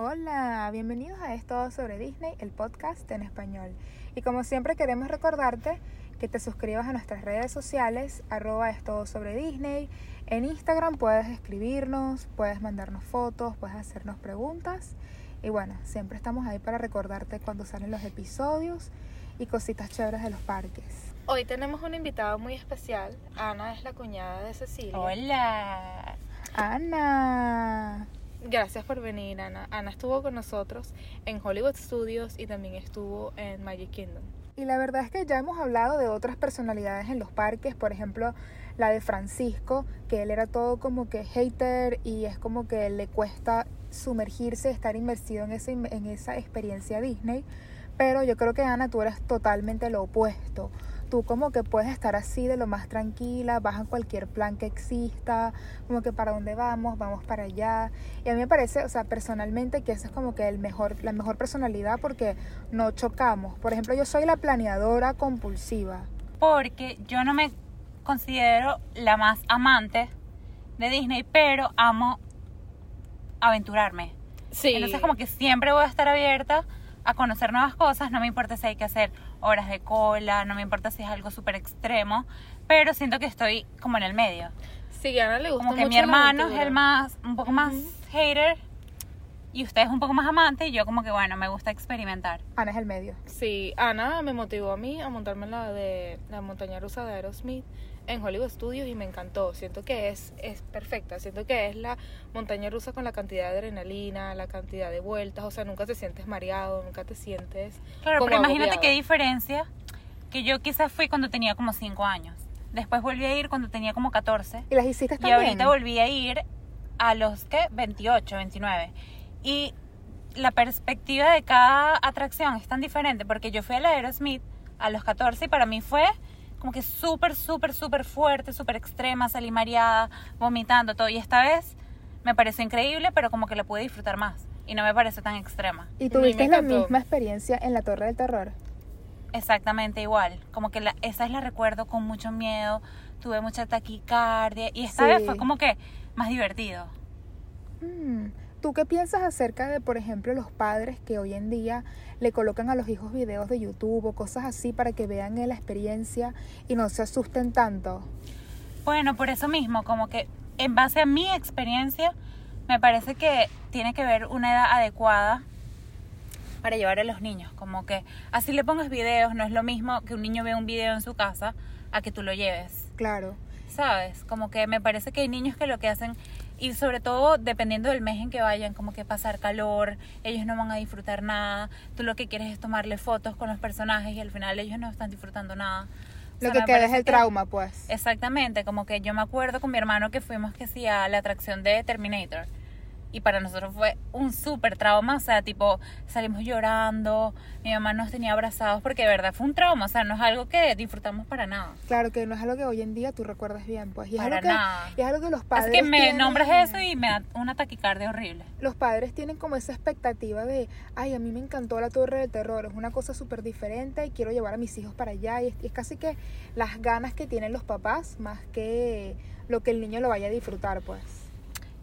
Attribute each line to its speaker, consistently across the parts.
Speaker 1: Hola, bienvenidos a Esto sobre Disney, el podcast en español. Y como siempre queremos recordarte que te suscribas a nuestras redes sociales, arroba es sobre Disney. En Instagram puedes escribirnos, puedes mandarnos fotos, puedes hacernos preguntas. Y bueno, siempre estamos ahí para recordarte cuando salen los episodios y cositas chéveres de los parques.
Speaker 2: Hoy tenemos un invitado muy especial. Ana es la cuñada de Cecilia.
Speaker 3: Hola.
Speaker 1: Ana.
Speaker 2: Gracias por venir, Ana. Ana estuvo con nosotros en Hollywood Studios y también estuvo en Magic Kingdom.
Speaker 1: Y la verdad es que ya hemos hablado de otras personalidades en los parques, por ejemplo, la de Francisco, que él era todo como que hater y es como que le cuesta sumergirse, estar inmersido en, ese, en esa experiencia Disney. Pero yo creo que Ana, tú eres totalmente lo opuesto tú como que puedes estar así de lo más tranquila, vas a cualquier plan que exista, como que para dónde vamos, vamos para allá. Y a mí me parece, o sea, personalmente que esa es como que el mejor, la mejor personalidad porque no chocamos. Por ejemplo, yo soy la planeadora compulsiva.
Speaker 3: Porque yo no me considero la más amante de Disney, pero amo aventurarme.
Speaker 2: Sí.
Speaker 3: Entonces como que siempre voy a estar abierta a conocer nuevas cosas, no me importa si hay que hacer horas de cola, no me importa si es algo súper extremo, pero siento que estoy como en el medio.
Speaker 2: Sí, a Ana le gusta
Speaker 3: Como que mi hermano es el más, un poco más hater y usted es un poco más amante y yo como que bueno, me gusta experimentar.
Speaker 1: Ana es el medio.
Speaker 2: Sí, Ana me motivó a mí a montarme en la de la montaña rusa de Aerosmith en Hollywood Studios y me encantó. Siento que es, es perfecta. Siento que es la montaña rusa con la cantidad de adrenalina, la cantidad de vueltas. O sea, nunca te sientes mareado, nunca te sientes.
Speaker 3: Claro,
Speaker 2: como
Speaker 3: pero imagínate
Speaker 2: agobiado.
Speaker 3: qué diferencia que yo quizás fui cuando tenía como 5 años. Después volví a ir cuando tenía como 14.
Speaker 1: ¿Y las hiciste
Speaker 3: Y
Speaker 1: también?
Speaker 3: ahorita volví a ir a los que 28, 29. Y la perspectiva de cada atracción es tan diferente porque yo fui a la Aerosmith a los 14 y para mí fue como que súper, súper, súper fuerte, súper extrema, salí mareada, vomitando, todo. Y esta vez me pareció increíble, pero como que la pude disfrutar más. Y no me parece tan extrema.
Speaker 1: ¿Y tuviste la misma experiencia en la Torre del Terror?
Speaker 3: Exactamente igual. Como que la, esa es la recuerdo con mucho miedo, tuve mucha taquicardia. Y esta
Speaker 1: Sí.
Speaker 3: vez fue como que más divertido.
Speaker 1: Mm, ¿Tú qué piensas acerca de, por ejemplo, los padres que hoy en día le colocan a los hijos videos de YouTube o cosas así para que vean la experiencia y no se asusten tanto?
Speaker 3: Bueno, por eso mismo, como que en base a mi experiencia, me parece que tiene que haber una edad adecuada para llevar a los niños. Como que así le pongas videos, no es lo mismo que un niño vea un video en su casa a que tú lo lleves.
Speaker 1: Claro.
Speaker 3: ¿Sabes? Como que me parece que hay niños que lo que hacen, y sobre todo dependiendo del mes en que vayan, como que pasar calor, ellos no van a disfrutar nada, tú lo que quieres es tomarle fotos con los personajes y al final ellos no están disfrutando nada. O
Speaker 1: Lo
Speaker 3: sea,
Speaker 1: que queda es el
Speaker 3: que-
Speaker 1: trauma, pues.
Speaker 3: Exactamente, como que yo me acuerdo con mi hermano que fuimos que sí a la atracción de Terminator. Y para nosotros fue un súper trauma, o sea, tipo, salimos llorando, mi mamá nos tenía abrazados porque de verdad fue un trauma, o sea, no es algo que disfrutamos para nada.
Speaker 1: Claro que no es algo que hoy en día tú recuerdas bien, pues. Y es,
Speaker 3: Para
Speaker 1: algo que,
Speaker 3: nada.
Speaker 1: y es algo que los padres.
Speaker 3: Que me
Speaker 1: tienen-
Speaker 3: nombras eso y me da una taquicardia horrible.
Speaker 1: Los padres tienen como esa expectativa de, ay, a mí me encantó la Torre del Terror, es una cosa súper diferente y quiero llevar a mis hijos para allá. Y es, y es casi que las ganas que tienen los papás más que lo que el niño lo vaya a disfrutar, pues.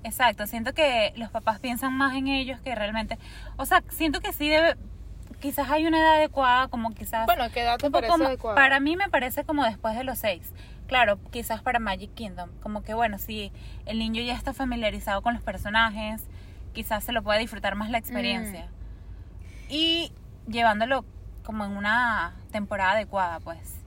Speaker 3: Exacto, siento que los papás piensan más en ellos que realmente, o sea, siento que sí debe, quizás hay una edad adecuada, como quizás...
Speaker 2: Bueno, ¿qué edad te parece
Speaker 3: como-
Speaker 2: adecuada?
Speaker 3: Para mí me parece como después de los seis. Claro, quizás para Magic Kingdom. Como que bueno, si el niño ya está familiarizado con los personajes, quizás se lo pueda disfrutar más la experiencia.
Speaker 2: Mm.
Speaker 3: Y llevándolo como en una temporada adecuada, pues.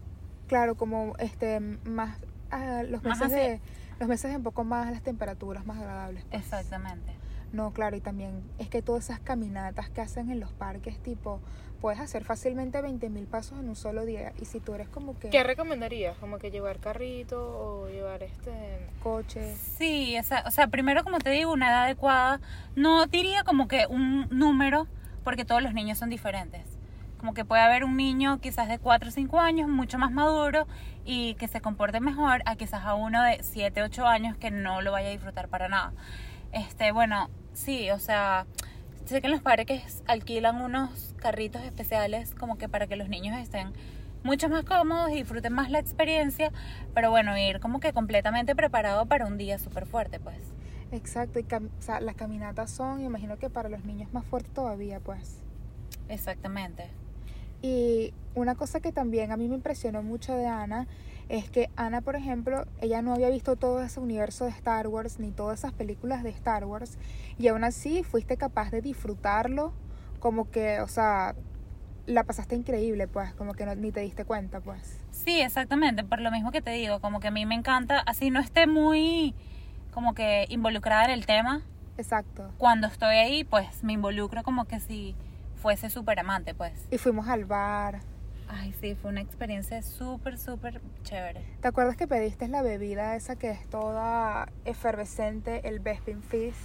Speaker 1: Claro, como este más ah, los
Speaker 3: Más
Speaker 1: meses de los meses un poco más las temperaturas más agradables. pues.
Speaker 3: Exactamente.
Speaker 1: No, claro, y también es que todas esas caminatas que hacen en los parques, tipo, puedes hacer fácilmente 20 mil pasos en un solo día. Y si tú eres como que
Speaker 2: ¿Qué recomendarías? ¿Como que llevar carrito o llevar este...?
Speaker 1: coche,
Speaker 3: Sí, esa, o sea, primero como te digo, una edad adecuada. No diría como que un número, porque todos los niños son diferentes. Como que puede haber un niño quizás de 4 o 5 años, mucho más maduro y que se comporte mejor, a quizás a uno de 7, 8 años que no lo vaya a disfrutar para nada. Este, bueno, sí, o sea, sé que en los parques alquilan unos carritos especiales como que para que los niños estén mucho más cómodos y disfruten más la experiencia, pero bueno, ir como que completamente preparado para un día súper fuerte, pues.
Speaker 1: Exacto, y cam- o sea, las caminatas son, imagino que para los niños más fuertes todavía, pues.
Speaker 3: Exactamente.
Speaker 1: Y una cosa que también a mí me impresionó mucho de Ana es que Ana, por ejemplo, ella no había visto todo ese universo de Star Wars ni todas esas películas de Star Wars y aún así fuiste capaz de disfrutarlo como que, o sea, la pasaste increíble, pues, como que no, ni te diste cuenta, pues.
Speaker 3: Sí, exactamente, por lo mismo que te digo, como que a mí me encanta, así no esté muy como que involucrada en el tema,
Speaker 1: Exacto.
Speaker 3: cuando estoy ahí, pues me involucro como que si fuese súper amante, pues.
Speaker 1: Y fuimos al bar.
Speaker 3: Ay, sí, fue una experiencia súper, súper chévere.
Speaker 1: ¿Te acuerdas que pediste la bebida esa que es toda efervescente, el Bespin Fizz,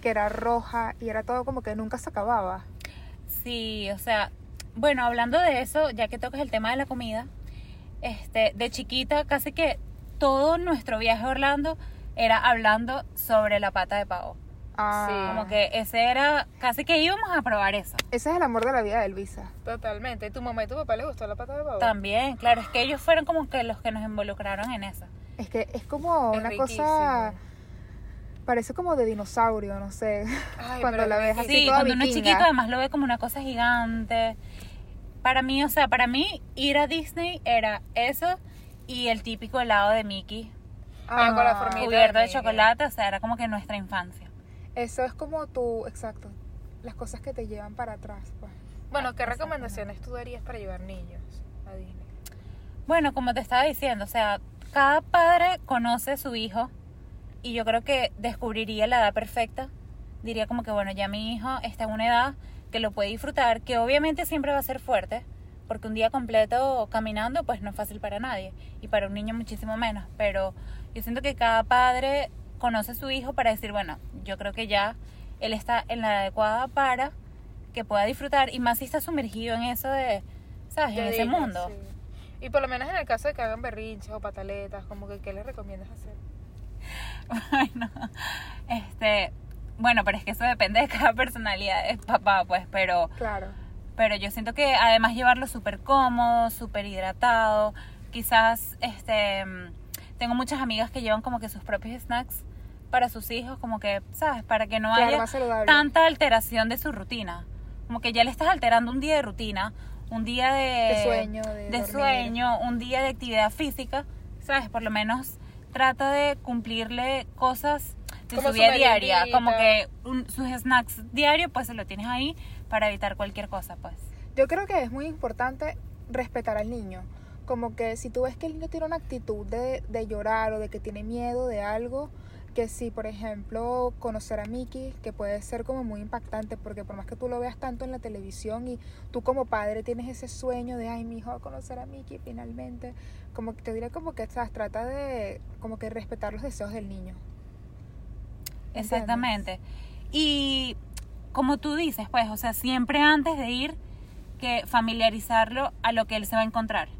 Speaker 1: que era roja y era todo como que nunca se acababa?
Speaker 3: Sí, o sea, bueno, hablando de eso, ya que tocas el tema de la comida, este, de chiquita casi que todo nuestro viaje a Orlando era hablando sobre la pata de pavo.
Speaker 1: Ah,
Speaker 3: Como que ese era, casi que íbamos a probar eso.
Speaker 1: Ese es el amor de la vida de Elvisa.
Speaker 2: Totalmente. ¿Tu mamá y tu papá les gustó la pata de pavo?
Speaker 3: También, claro, es que ellos fueron como que los que nos involucraron en eso.
Speaker 1: Es que es como
Speaker 2: Es
Speaker 1: una
Speaker 2: riquísimo.
Speaker 1: cosa. Parece como de dinosaurio, no sé.
Speaker 2: Ay,
Speaker 1: cuando la ves así
Speaker 3: Sí,
Speaker 1: toda
Speaker 3: cuando uno es chiquito además lo ve como una cosa gigante. Para mí, o sea, para mí ir a Disney era eso y el típico helado de Mickey
Speaker 2: Ah, con la formita
Speaker 3: cubierto de chocolate, o sea, era como que nuestra infancia.
Speaker 1: Eso es como tu. Exacto. Las cosas que te llevan para atrás, pues.
Speaker 2: Bueno, ¿qué recomendaciones tú darías para llevar niños a Disney?
Speaker 3: Bueno, como te estaba diciendo, o sea, cada padre conoce a su hijo y yo creo que descubriría la edad perfecta. Diría como que, bueno, ya mi hijo está en una edad que lo puede disfrutar, que obviamente siempre va a ser fuerte, porque un día completo caminando pues no es fácil para nadie y para un niño muchísimo menos, pero yo siento que cada padre conoce a su hijo para decir, bueno, yo creo que ya él está en la adecuada para que pueda disfrutar y más si está sumergido en eso de, ¿sabes? En ese mundo.
Speaker 2: sí. Y por lo menos en el caso de que hagan berrinches o pataletas, como que ¿qué les recomiendas hacer?
Speaker 3: Bueno, este, bueno, pero es que eso depende de cada personalidad de papá, pues, pero,
Speaker 1: Claro.
Speaker 3: pero yo siento que además llevarlo súper cómodo, súper hidratado, quizás, este, tengo muchas amigas que llevan como que sus propios snacks para sus hijos, como que, ¿sabes? Para que no
Speaker 1: Claro,
Speaker 3: haya tanta alteración de su rutina. Como que ya le estás alterando un día de rutina, un día de,
Speaker 1: De sueño, de dormir.
Speaker 3: sueño, un día de actividad física, ¿sabes? Por lo menos trata de cumplirle cosas de
Speaker 2: Como
Speaker 3: su vida diaria, como que un- sus snacks diarios, pues se lo tienes ahí para evitar cualquier cosa, pues.
Speaker 1: Yo creo que es muy importante respetar al niño. Como que si tú ves que el niño tiene una actitud de, de llorar o de que tiene miedo de algo, que si, por ejemplo, conocer a Mickey, que puede ser como muy impactante, porque por más que tú lo veas tanto en la televisión y tú como padre tienes ese sueño de, ay, mi hijo va a conocer a Mickey finalmente, como que te diré como que, ¿sabes? Trata de como que respetar los deseos del niño.
Speaker 3: Exactamente. Y como tú dices, pues, o sea, siempre antes de ir, que familiarizarlo a lo que él se va a encontrar.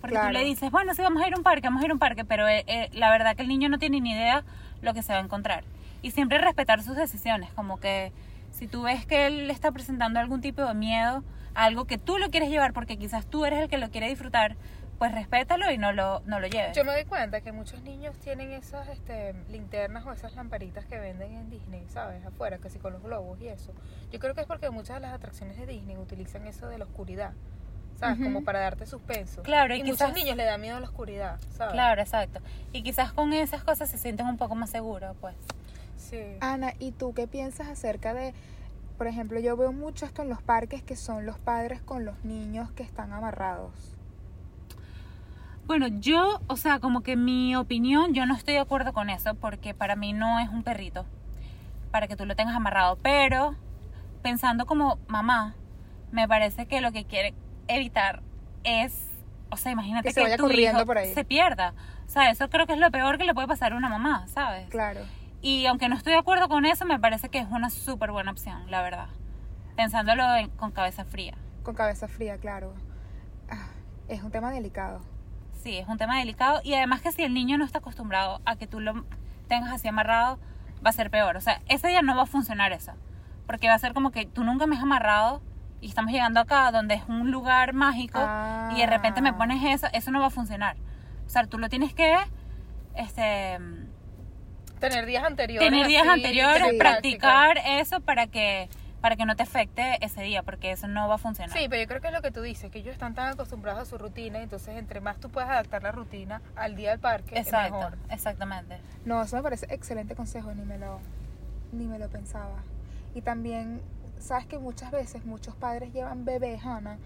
Speaker 3: Porque tú le dices, bueno, sí, vamos a ir a un parque, vamos a ir a un parque, pero eh, eh, la verdad que el niño no tiene ni idea lo que se va a encontrar. Y siempre respetar sus decisiones, como que si tú ves que él está presentando algún tipo de miedo, algo que tú lo quieres llevar porque quizás tú eres el que lo quiere disfrutar, pues respétalo y no lo, no lo lleves.
Speaker 2: Yo me doy cuenta que muchos niños tienen esas este, linternas o esas lamparitas que venden en Disney, ¿sabes? Afuera, casi con los globos y eso. Yo creo que es porque muchas de las atracciones de Disney utilizan eso de la oscuridad, ¿sabes?
Speaker 1: Ujú.
Speaker 2: Como para darte suspenso.
Speaker 3: Claro, y
Speaker 2: y
Speaker 3: quizás-
Speaker 2: muchos niños le da miedo a la oscuridad, ¿sabes?
Speaker 3: Claro, exacto. Y quizás con esas cosas se sienten un poco más seguros, pues.
Speaker 2: Sí.
Speaker 1: Ana, ¿y tú qué piensas acerca de, por ejemplo, yo veo mucho esto en los parques que son los padres con los niños que están amarrados?
Speaker 3: Bueno, yo, o sea, como que mi opinión, yo no estoy de acuerdo con eso porque para mí no es un perrito para que tú lo tengas amarrado, pero pensando como mamá, me parece que lo que quiere evitar es, o sea, imagínate
Speaker 1: Que
Speaker 3: que,
Speaker 1: se vaya
Speaker 3: tu
Speaker 1: corriendo
Speaker 3: hijo
Speaker 1: por ahí.
Speaker 3: se pierda. O sea, eso creo que es lo peor que le puede pasar a una mamá, ¿sabes?
Speaker 1: Claro.
Speaker 3: Y aunque no estoy de acuerdo con eso, me parece que es una súper buena opción, la verdad. Pensándolo en- con cabeza fría.
Speaker 1: Con cabeza fría, claro. Ah, es un tema delicado.
Speaker 3: Sí, es un tema delicado y además que si el niño no está acostumbrado a que tú lo tengas así amarrado, va a ser peor. O sea, ese día no va a funcionar eso. Porque va a ser como que tú nunca me has amarrado y estamos llegando acá donde es un lugar mágico y de repente me
Speaker 1: Ah.
Speaker 3: pones eso, eso no va a funcionar. O sea, tú lo tienes que este
Speaker 2: Tener días anteriores.
Speaker 3: tener días
Speaker 2: así,
Speaker 3: anteriores,
Speaker 1: sí.
Speaker 3: practicar eso para que para que no te afecte ese día, porque eso no va a funcionar.
Speaker 2: Sí, pero yo creo que es lo que tú dices, que ellos están tan acostumbrados a su rutina, entonces entre más tú puedas adaptar la rutina al día del parque, es
Speaker 3: Exacto,
Speaker 2: mejor.
Speaker 3: exactamente.
Speaker 1: No, eso me parece excelente consejo, ni me lo, ni me lo pensaba. Y también, sabes que muchas veces muchos padres llevan bebés, Ana,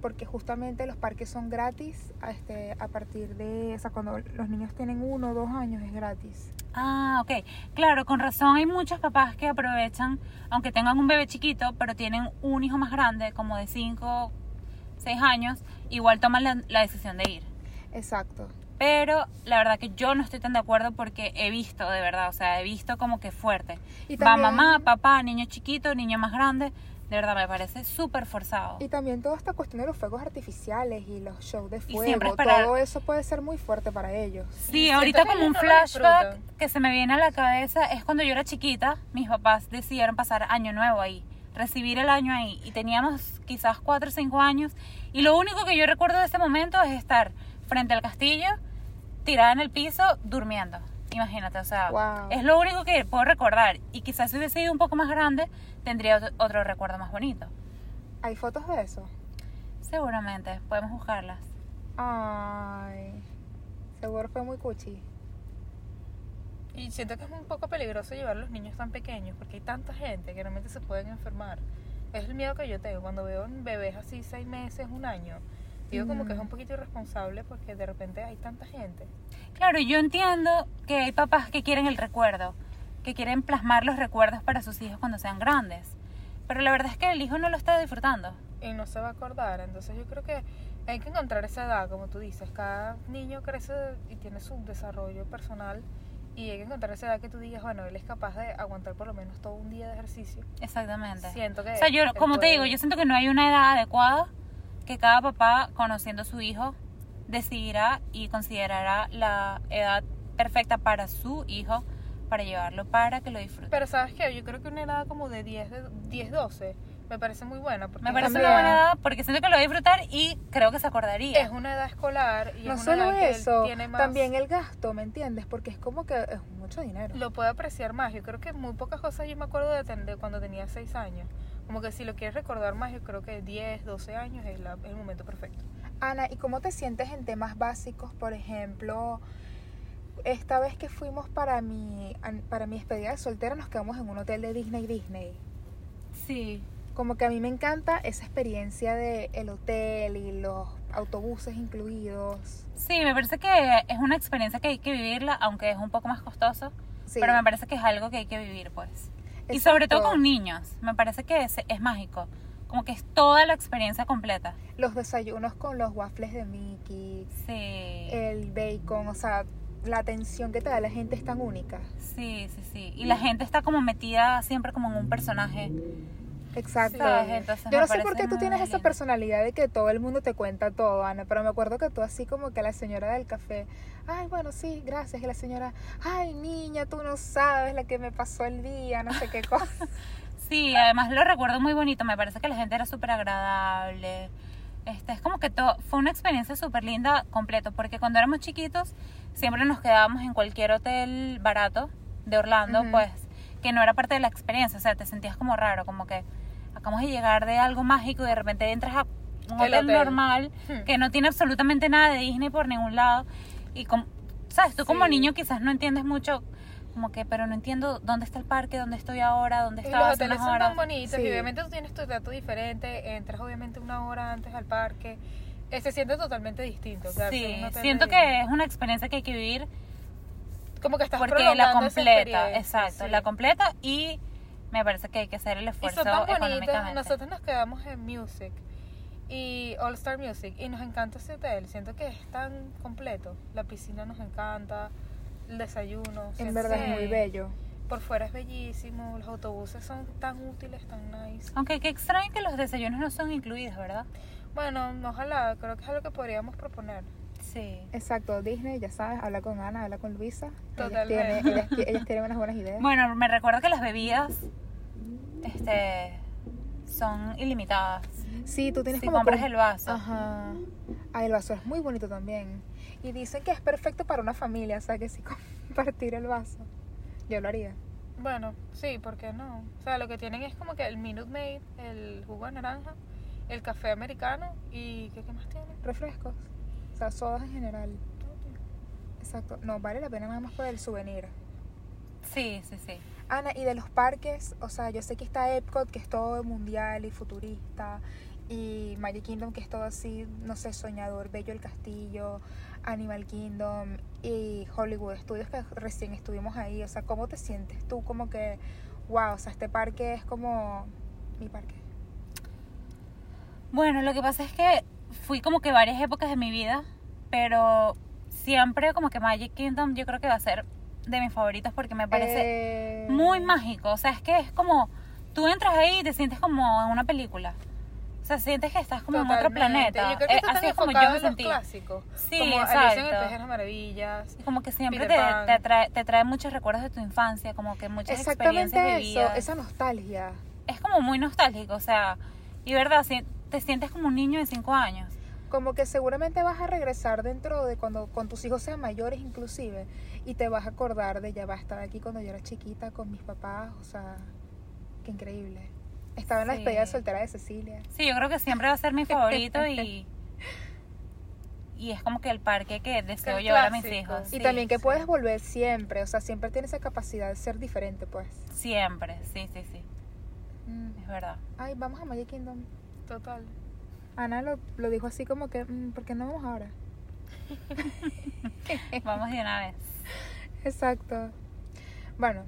Speaker 1: porque justamente los parques son gratis a, este, a partir de, o sea, cuando los niños tienen uno o dos años es gratis.
Speaker 3: Ah, ok. Claro, con razón hay muchos papás que aprovechan, aunque tengan un bebé chiquito, pero tienen un hijo más grande, como de 5, 6 años, igual toman la, la decisión de ir.
Speaker 1: Exacto.
Speaker 3: Pero la verdad que yo no estoy tan de acuerdo porque he visto, de verdad, o sea, he visto como que fuerte.
Speaker 1: Y
Speaker 3: Va
Speaker 1: también-
Speaker 3: mamá, papá, niño chiquito, niño más grande. De verdad, me parece súper forzado.
Speaker 1: Y también toda esta cuestión de los fuegos artificiales y los shows de
Speaker 3: Y siempre
Speaker 1: fuego,
Speaker 3: esperar-
Speaker 1: todo eso puede ser muy fuerte para ellos.
Speaker 3: Sí, ahorita como un flashback que se me viene a la cabeza es cuando yo era chiquita, mis papás decidieron pasar año nuevo ahí, recibir el año ahí y teníamos quizás 4 o 5 años y lo único que yo recuerdo de ese momento es estar frente al castillo, tirada en el piso, durmiendo. Imagínate, o sea,
Speaker 1: Wow.
Speaker 3: es lo único que puedo recordar y quizás si hubiese sido un poco más grande tendría otro- otro recuerdo más bonito.
Speaker 1: ¿Hay fotos de eso?
Speaker 3: Seguramente, podemos buscarlas.
Speaker 1: Ay, seguro fue muy cuchi.
Speaker 2: Y siento que es un poco peligroso llevar a los niños tan pequeños porque hay tanta gente que realmente se pueden enfermar. Es el miedo que yo tengo cuando veo bebés así seis meses, un año. Digo como que es un poquito irresponsable porque de repente hay tanta gente.
Speaker 3: Claro, yo entiendo que hay papás que quieren el recuerdo, que quieren plasmar los recuerdos para sus hijos cuando sean grandes. Pero la verdad es que el hijo no lo está disfrutando.
Speaker 2: y no se va a acordar. Entonces yo creo que hay que encontrar esa edad, como tú dices. Cada niño crece y tiene su desarrollo personal y hay que encontrar esa edad que tú digas, bueno, él es capaz de aguantar por lo menos todo un día de ejercicio.
Speaker 3: Exactamente.
Speaker 2: Siento que...
Speaker 3: O sea, yo, como te
Speaker 2: puede-
Speaker 3: digo, yo siento que no hay una edad adecuada que cada papá, conociendo a su hijo, decidirá y considerará la edad perfecta para su hijo para llevarlo para que lo disfrute.
Speaker 2: Pero ¿sabes qué? Yo creo que una edad como de 10, de 10 12 me parece muy buena. Porque
Speaker 3: Me parece
Speaker 1: También.
Speaker 3: una buena edad porque siento que lo va a disfrutar y creo que se acordaría.
Speaker 2: es una edad escolar y
Speaker 1: No
Speaker 2: es una
Speaker 1: solo
Speaker 2: edad que
Speaker 1: eso,
Speaker 2: tiene más...
Speaker 1: también el gasto, ¿me entiendes? Porque es como que es mucho dinero.
Speaker 2: lo puede apreciar más. Yo creo que muy pocas cosas yo me acuerdo de, ten- de cuando tenía 6 años. Como que si lo quieres recordar más, yo creo que 10, 12 años es, la- es el momento perfecto.
Speaker 1: Ana, ¿y cómo te sientes en temas básicos? Por ejemplo, esta vez que fuimos para mi, para mi despedida de soltera, nos quedamos en un hotel de Disney Disney.
Speaker 3: Sí.
Speaker 1: Como que a mí me encanta esa experiencia de el hotel y los autobuses incluidos.
Speaker 3: Sí, me parece que es una experiencia que hay que vivirla, aunque es un poco más costoso,
Speaker 1: Sí.
Speaker 3: pero me parece que es algo que hay que vivir, pues. Y sobre todo con niños, me parece que es, es mágico, como que es toda la experiencia completa.
Speaker 1: Los desayunos con los waffles de Mickey,
Speaker 3: Sí,
Speaker 1: el bacon, o sea, la atención que te da la gente es tan única.
Speaker 3: sí, sí, sí. Y la gente está como metida siempre como en un personaje.
Speaker 1: Exacto.
Speaker 3: Entonces
Speaker 1: Yo no sé por qué tú tienes
Speaker 3: muy
Speaker 1: esa
Speaker 3: lindo.
Speaker 1: personalidad de que todo el mundo te cuenta todo, Ana, pero me acuerdo que tú así como que la señora del café, ay, bueno, sí, gracias, y la señora, ay, niña, tú no sabes la que me pasó el día, no sé qué cosa.
Speaker 3: Sí, además lo recuerdo muy bonito, me parece que la gente era súper agradable. Este, es como que todo, fue una experiencia súper linda completo, porque cuando éramos chiquitos siempre nos quedábamos en cualquier hotel barato de Orlando,
Speaker 1: Ujú.
Speaker 3: pues, que no era parte de la experiencia, o sea, te sentías como raro, como que acabamos de llegar de algo mágico y de repente entras a un
Speaker 2: El
Speaker 3: hotel,
Speaker 2: hotel.
Speaker 3: normal
Speaker 2: Hmm.
Speaker 3: que no tiene absolutamente nada de Disney por ningún lado y como, sabes, tú como niño quizás no entiendes mucho como que, pero no entiendo dónde está el parque, dónde estoy ahora, dónde
Speaker 2: Y
Speaker 3: estaba
Speaker 2: los
Speaker 3: hace
Speaker 2: hoteles
Speaker 3: unas
Speaker 2: son
Speaker 3: horas.
Speaker 2: tan bonitos
Speaker 1: Sí.
Speaker 2: y obviamente tú tienes tu trato diferente, entras obviamente una hora antes al parque, eh, se siente totalmente distinto. quedarse en
Speaker 3: Sí,
Speaker 2: un hotel
Speaker 3: siento
Speaker 2: de-
Speaker 3: que es una experiencia que hay que vivir
Speaker 2: como que estás
Speaker 3: porque la
Speaker 2: prolongando esa
Speaker 3: completa,
Speaker 2: experiencia,
Speaker 3: exacto,
Speaker 2: sí.
Speaker 3: la completa y me parece que hay que hacer el
Speaker 2: Y
Speaker 3: esfuerzo
Speaker 2: son tan bonitas.
Speaker 3: económicamente.
Speaker 2: Nosotros nos quedamos en Music y All Star Music y nos encanta ese hotel. Siento que es tan completo. La piscina nos encanta, el desayuno.
Speaker 1: en verdad es muy bello.
Speaker 2: Por fuera es bellísimo, los autobuses son tan útiles, tan nice.
Speaker 3: Aunque qué extraño que los desayunos no son incluidos, ¿verdad?
Speaker 2: Bueno, ojalá, creo que es algo que podríamos proponer.
Speaker 3: Sí.
Speaker 1: Exacto, Disney, ya sabes, habla con Ana, habla con Luisa. Ellas
Speaker 2: Totalmente.
Speaker 1: tienen, ellas, ellas tienen unas buenas ideas.
Speaker 3: Bueno, me recuerdo que las bebidas este son ilimitadas.
Speaker 1: Sí, tú tienes
Speaker 3: Si
Speaker 1: como
Speaker 3: compras el vaso.
Speaker 1: Ajá. Ah, el vaso es muy bonito también. Y dicen que es perfecto para una familia, o sea que sí compartir el vaso. Yo lo haría.
Speaker 2: Bueno, sí, ¿por qué no? O sea, lo que tienen es como que el Minute Maid, el jugo de naranja, el café americano y ¿qué, qué más tienen?
Speaker 1: Refrescos. O sea, sodas en general. Exacto. No, vale la pena nada más por el souvenir.
Speaker 3: Sí, sí, sí.
Speaker 1: Ana, y de los parques, o sea, yo sé que está Epcot, que es todo mundial y futurista, y Magic Kingdom, que es todo así, no sé, soñador, Bello el Castillo, Animal Kingdom y Hollywood Studios, que recién estuvimos ahí. O sea, ¿cómo te sientes tú? Como que, wow, o sea, este parque es como mi parque.
Speaker 3: Bueno, lo que pasa es que fui como que varias épocas de mi vida, pero siempre como que Magic Kingdom yo creo que va a ser de mis favoritos porque me parece
Speaker 1: Eh,
Speaker 3: muy mágico. O sea, es que es como, tú entras ahí y te sientes como en una película. O sea, sientes que estás como en otro planeta.
Speaker 2: Yo creo que
Speaker 3: Eh, así es como yo me
Speaker 2: en
Speaker 3: sentí.
Speaker 2: clásicos.
Speaker 3: Sí,
Speaker 2: como Alicia en
Speaker 3: exacto.
Speaker 2: País de las Maravillas.
Speaker 3: Y como que siempre te, te, trae, te trae muchos recuerdos de tu infancia, como que muchas experiencias
Speaker 1: Exactamente eso,
Speaker 3: vividas.
Speaker 1: esa nostalgia.
Speaker 3: Es como muy nostálgico, o sea, y verdad, si- te sientes como un niño de 5 años.
Speaker 1: Como que seguramente vas a regresar dentro de cuando con tus hijos sean mayores inclusive y te vas a acordar de ya va a estar aquí cuando yo era chiquita con mis papás, o sea, qué increíble. Estaba en la
Speaker 3: Sí.
Speaker 1: despedida soltera de Cecilia.
Speaker 3: Sí, yo creo que siempre va a ser mi favorito y, y es como que el parque que deseo llevar a mis hijos.
Speaker 1: Y
Speaker 3: Sí,
Speaker 1: también que
Speaker 3: sí.
Speaker 1: puedes volver siempre, o sea, siempre tienes esa capacidad de ser diferente, pues.
Speaker 3: Siempre, sí, sí, sí,
Speaker 1: Mm.
Speaker 3: es verdad.
Speaker 1: Ay, vamos a Magic Kingdom.
Speaker 2: Total.
Speaker 1: Ana lo, lo dijo así como que, mm, ¿por qué no vamos ahora?
Speaker 3: Vamos de una vez.
Speaker 1: Exacto. Bueno,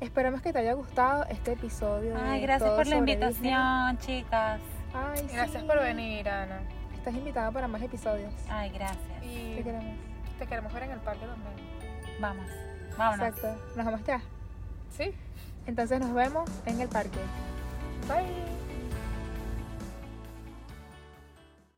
Speaker 1: esperamos que te haya gustado este episodio. de
Speaker 3: Ay, gracias por la
Speaker 1: Disney.
Speaker 3: invitación, chicas.
Speaker 1: Ay,
Speaker 2: Gracias
Speaker 1: sí.
Speaker 2: por venir, Ana.
Speaker 1: Estás invitada para más episodios.
Speaker 3: Ay, gracias.
Speaker 2: Y
Speaker 1: Te queremos.
Speaker 2: te queremos ver en el parque también.
Speaker 3: Vamos, vámonos.
Speaker 1: Exacto. Nos vamos ya.
Speaker 2: ¿Sí?
Speaker 1: Entonces nos vemos en el parque. Bye.